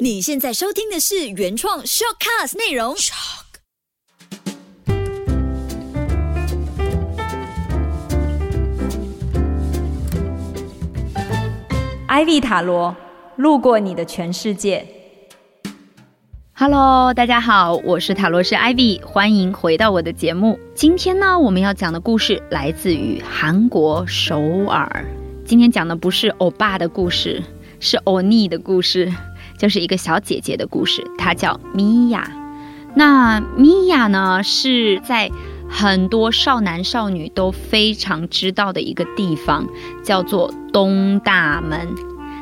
你现在收听的是原创 shortcast 内容。Ivy 塔罗路过你的全世界。Hello，大家好，我是塔罗师 Ivy，欢迎回到我的节目。今天呢，我们要讲的故事来自于韩国首尔。今天讲的不是欧巴的故事，是欧尼的故事，就是一个小姐姐的故事，她叫米娅。那米娅呢，是在很多少男少女都非常知道的一个地方，叫做东大门。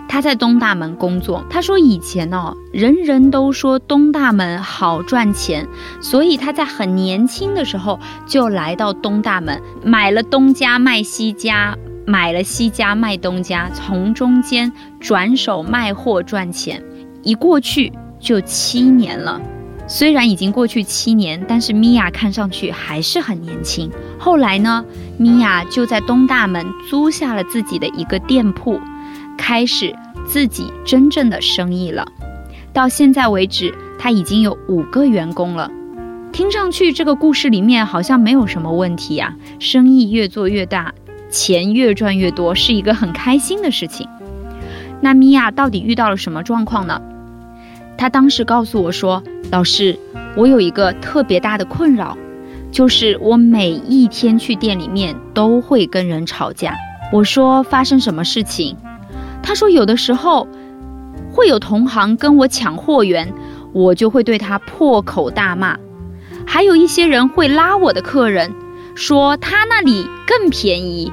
他在东大门工作。他说以前哦，人人都说东大门好赚钱，所以他在很年轻的时候就来到东大门，买了东家卖西家，买了西家卖东家，从中间转手卖货赚钱。一过去就七年了。虽然已经过去七年，但是米娅看上去还是很年轻。后来呢，米娅就在东大门租下了自己的一个店铺。开始自己真正的生意了。到现在为止，她已经有五个员工了。听上去这个故事里面好像没有什么问题呀、生意越做越大，钱越赚越多，是一个很开心的事情。那米娅到底遇到了什么状况呢？他当时告诉我说：“老师，我有一个特别大的困扰，就是我每一天去店里面都会跟人吵架。”我说：“发生什么事情？”他说：“有的时候会有同行跟我抢货源，我就会对他破口大骂；还有一些人会拉我的客人，说他那里更便宜，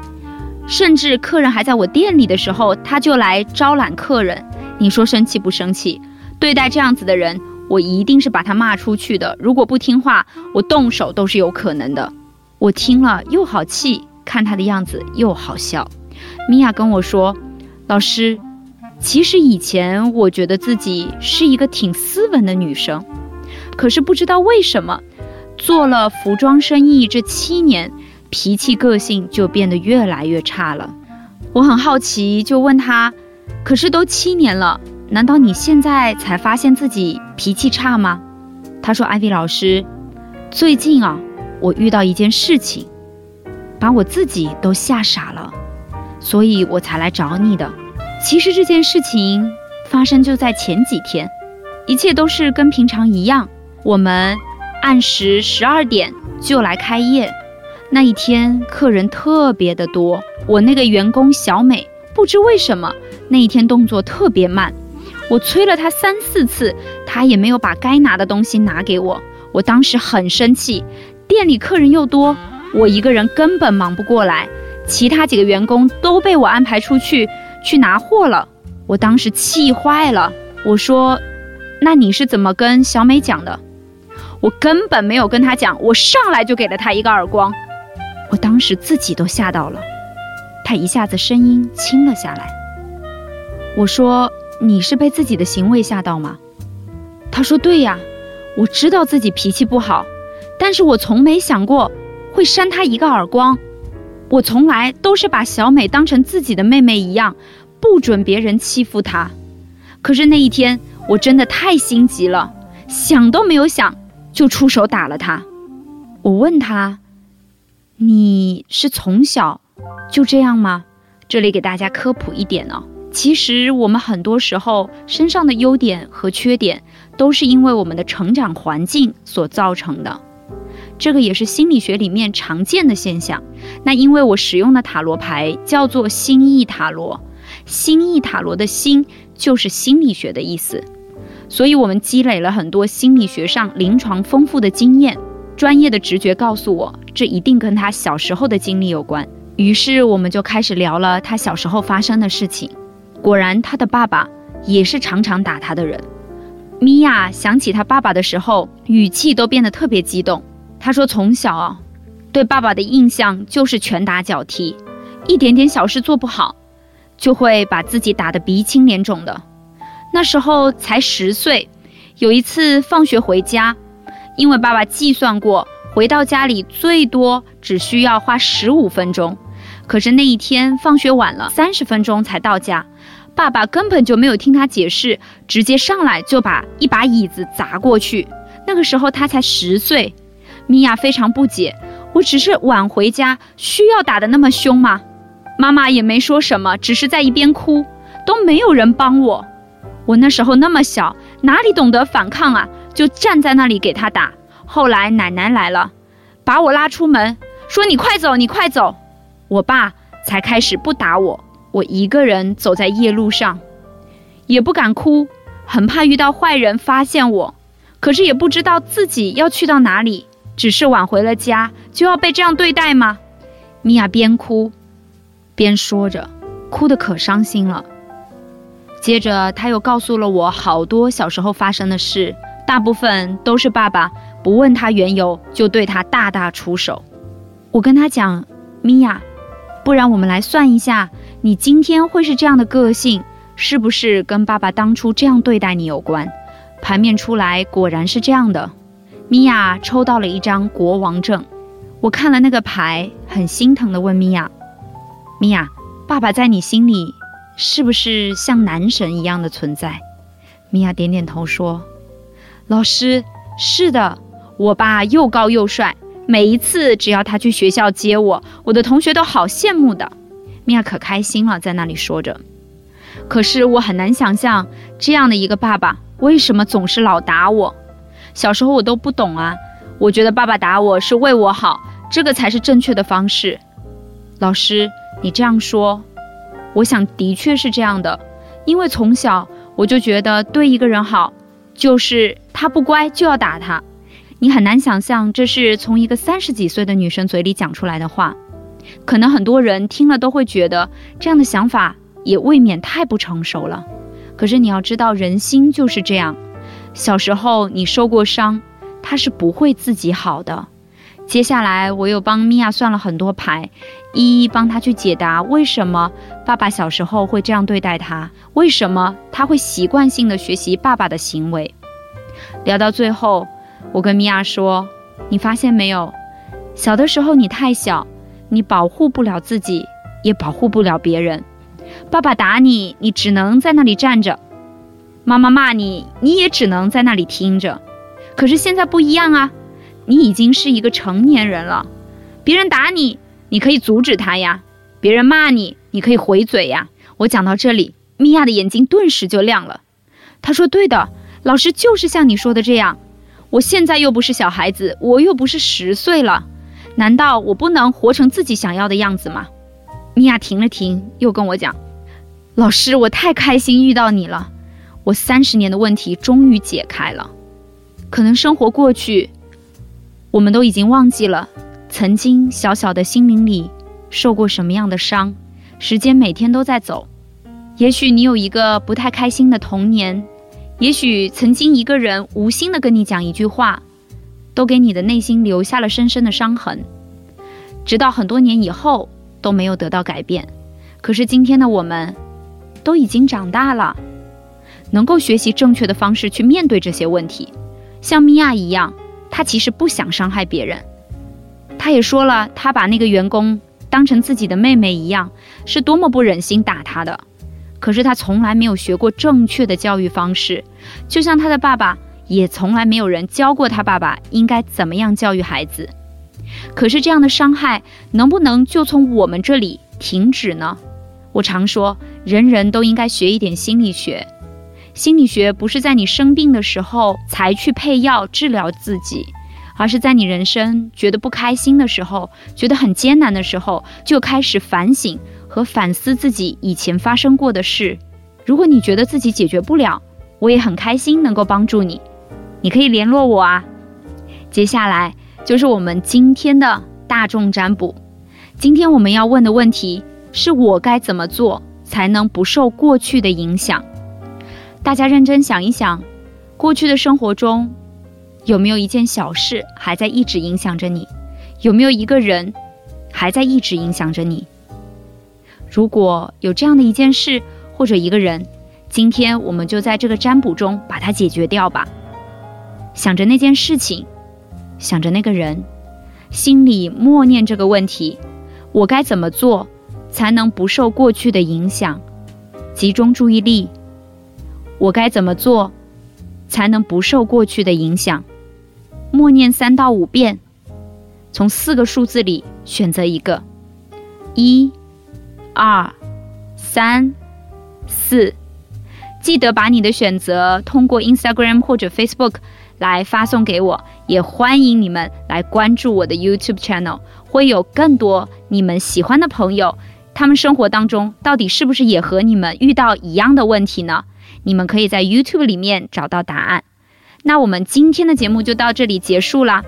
甚至客人还在我店里的时候，他就来招揽客人。你说生气不生气？对待这样子的人，我一定是把他骂出去的。如果不听话，我动手都是有可能的。”我听了又好气，看他的样子又好笑。米娅跟我说。老师，其实以前我觉得自己是一个挺斯文的女生，可是不知道为什么，做了服装生意这七年，脾气个性就变得越来越差了。我很好奇，就问他：“可是都七年了，难道你现在才发现自己脾气差吗？”他说：“艾薇老师，最近啊，我遇到一件事情，把我自己都吓傻了。”所以我才来找你的。其实这件事情发生就在前几天，一切都是跟平常一样。我们按时十二点就来开业，那一天客人特别的多。我那个员工小美不知为什么那一天动作特别慢，我催了他三四次，他也没有把该拿的东西拿给我。我当时很生气，店里客人又多，我一个人根本忙不过来。其他几个员工都被我安排出去去拿货了，我当时气坏了。我说：“那你是怎么跟小美讲的？”我根本没有跟她讲，我上来就给了她一个耳光。我当时自己都吓到了，她一下子声音轻了下来。我说：“你是被自己的行为吓到吗？”他说：“对呀，我知道自己脾气不好，但是我从没想过会扇他一个耳光。”我从来都是把小美当成自己的妹妹一样，不准别人欺负她。可是那一天，我真的太心急了，想都没有想就出手打了她。我问她：“你是从小就这样吗？”这里给大家科普一点哦，其实我们很多时候身上的优点和缺点，都是因为我们的成长环境所造成的。这个也是心理学里面常见的现象。那因为我使用的塔罗牌叫做心意塔罗，心意塔罗的心就是心理学的意思，所以我们积累了很多心理学上临床丰富的经验。专业的直觉告诉我，这一定跟他小时候的经历有关。于是我们就开始聊了他小时候发生的事情。果然，他的爸爸也是常常打他的人。米娅想起他爸爸的时候，语气都变得特别激动。他说：“从小啊，对爸爸的印象就是拳打脚踢，一点点小事做不好，就会把自己打得鼻青脸肿的。那时候才十岁，有一次放学回家，因为爸爸计算过，回到家里最多只需要花十五分钟，可是那一天放学晚了三十分钟才到家，爸爸根本就没有听他解释，直接上来就把一把椅子砸过去。那个时候他才十岁，米娅非常不解，我只是晚回家，需要打的那么凶吗？妈妈也没说什么，只是在一边哭，都没有人帮我。我那时候那么小，哪里懂得反抗啊？就站在那里给他打。后来奶奶来了，把我拉出门，说：“你快走，你快走。”我爸才开始不打我。我一个人走在夜路上，也不敢哭，很怕遇到坏人发现我。可是也不知道自己要去到哪里，只是晚回了家就要被这样对待吗？米娅边哭边说着，哭得可伤心了。接着他又告诉了我好多小时候发生的事，大部分都是爸爸不问他缘由就对他大打出手。我跟他讲，米娅，不然我们来算一下，你今天会是这样的个性，是不是跟爸爸当初这样对待你有关？牌面出来果然是这样的，米娅抽到了一张国王证。我看了那个牌，很心疼的问米娅：“米娅，爸爸在你心里是不是像男神一样的存在？”米娅点点头说：“老师，是的，我爸又高又帅，每一次只要他去学校接我，我的同学都好羡慕的。”米娅可开心了，在那里说着。可是我很难想象这样的一个爸爸。为什么总是老打我？小时候我都不懂啊，我觉得爸爸打我是为我好，这个才是正确的方式。老师，你这样说，我想的确是这样的，因为从小我就觉得对一个人好，就是他不乖就要打他。你很难想象这是从一个三十几岁的女生嘴里讲出来的话，可能很多人听了都会觉得这样的想法也未免太不成熟了。可是你要知道，人心就是这样。小时候你受过伤，他是不会自己好的。接下来我又帮米娅算了很多牌，一一帮她去解答为什么爸爸小时候会这样对待她，为什么他会习惯性的学习爸爸的行为。聊到最后，我跟米娅说：“你发现没有，小的时候你太小，你保护不了自己，也保护不了别人。”爸爸打你，你只能在那里站着；妈妈骂你，你也只能在那里听着。可是现在不一样啊，你已经是一个成年人了。别人打你，你可以阻止他呀；别人骂你，你可以回嘴呀。我讲到这里，米娅的眼睛顿时就亮了。她说：“对的，老师就是像你说的这样。我现在又不是小孩子，我又不是十岁了，难道我不能活成自己想要的样子吗？”米娅停了停，又跟我讲。老师，我太开心遇到你了，我三十年的问题终于解开了。可能生活过去，我们都已经忘记了曾经小小的心灵里受过什么样的伤。时间每天都在走，也许你有一个不太开心的童年，也许曾经一个人无心的跟你讲一句话，都给你的内心留下了深深的伤痕，直到很多年以后都没有得到改变。可是今天的我们。都已经长大了，能够学习正确的方式去面对这些问题。像米娅一样，她其实不想伤害别人。她也说了，她把那个员工当成自己的妹妹一样，是多么不忍心打她的。可是他从来没有学过正确的教育方式，就像他的爸爸，也从来没有人教过他爸爸应该怎么样教育孩子。可是这样的伤害能不能就从我们这里停止呢？我常说。人人都应该学一点心理学。心理学不是在你生病的时候才去配药治疗自己，而是在你人生觉得不开心的时候、觉得很艰难的时候，就开始反省和反思自己以前发生过的事。如果你觉得自己解决不了，我也很开心能够帮助你。你可以联络我啊。接下来就是我们今天的大众占卜。今天我们要问的问题是我该怎么做？才能不受过去的影响。大家认真想一想，过去的生活中，有没有一件小事还在一直影响着你？有没有一个人还在一直影响着你？如果有这样的一件事或者一个人，今天我们就在这个占卜中把它解决掉吧。想着那件事情，想着那个人，心里默念这个问题：我该怎么做？才能不受过去的影响。集中注意力。我该怎么做，才能不受过去的影响？默念三到五遍，从四个数字里选择一个，一、二、三、四。记得把你的选择通过 Instagram 或者 Facebook 来发送给我，也欢迎你们来关注我的 YouTube channel，会有更多你们喜欢的朋友，他们生活当中到底是不是也和你们遇到一样的问题呢？你们可以在 YouTube 里面找到答案。那我们今天的节目就到这里结束了。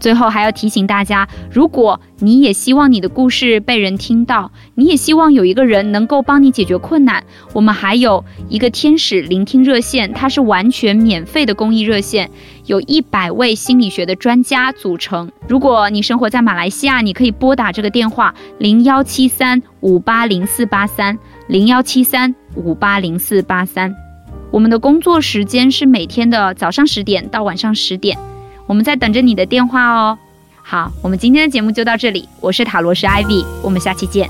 最后还要提醒大家，如果你也希望你的故事被人听到，你也希望有一个人能够帮你解决困难，我们还有一个天使聆听热线，它是完全免费的公益热线，有一百位心理学的专家组成。如果你生活在马来西亚，你可以拨打这个电话零幺七三五八零四八三零幺七三五八零四八三。我们的工作时间是每天的早上十点到晚上十点。我们在等着你的电话哦。好，我们今天的节目就到这里。我是塔罗师 Ivy，我们下期见。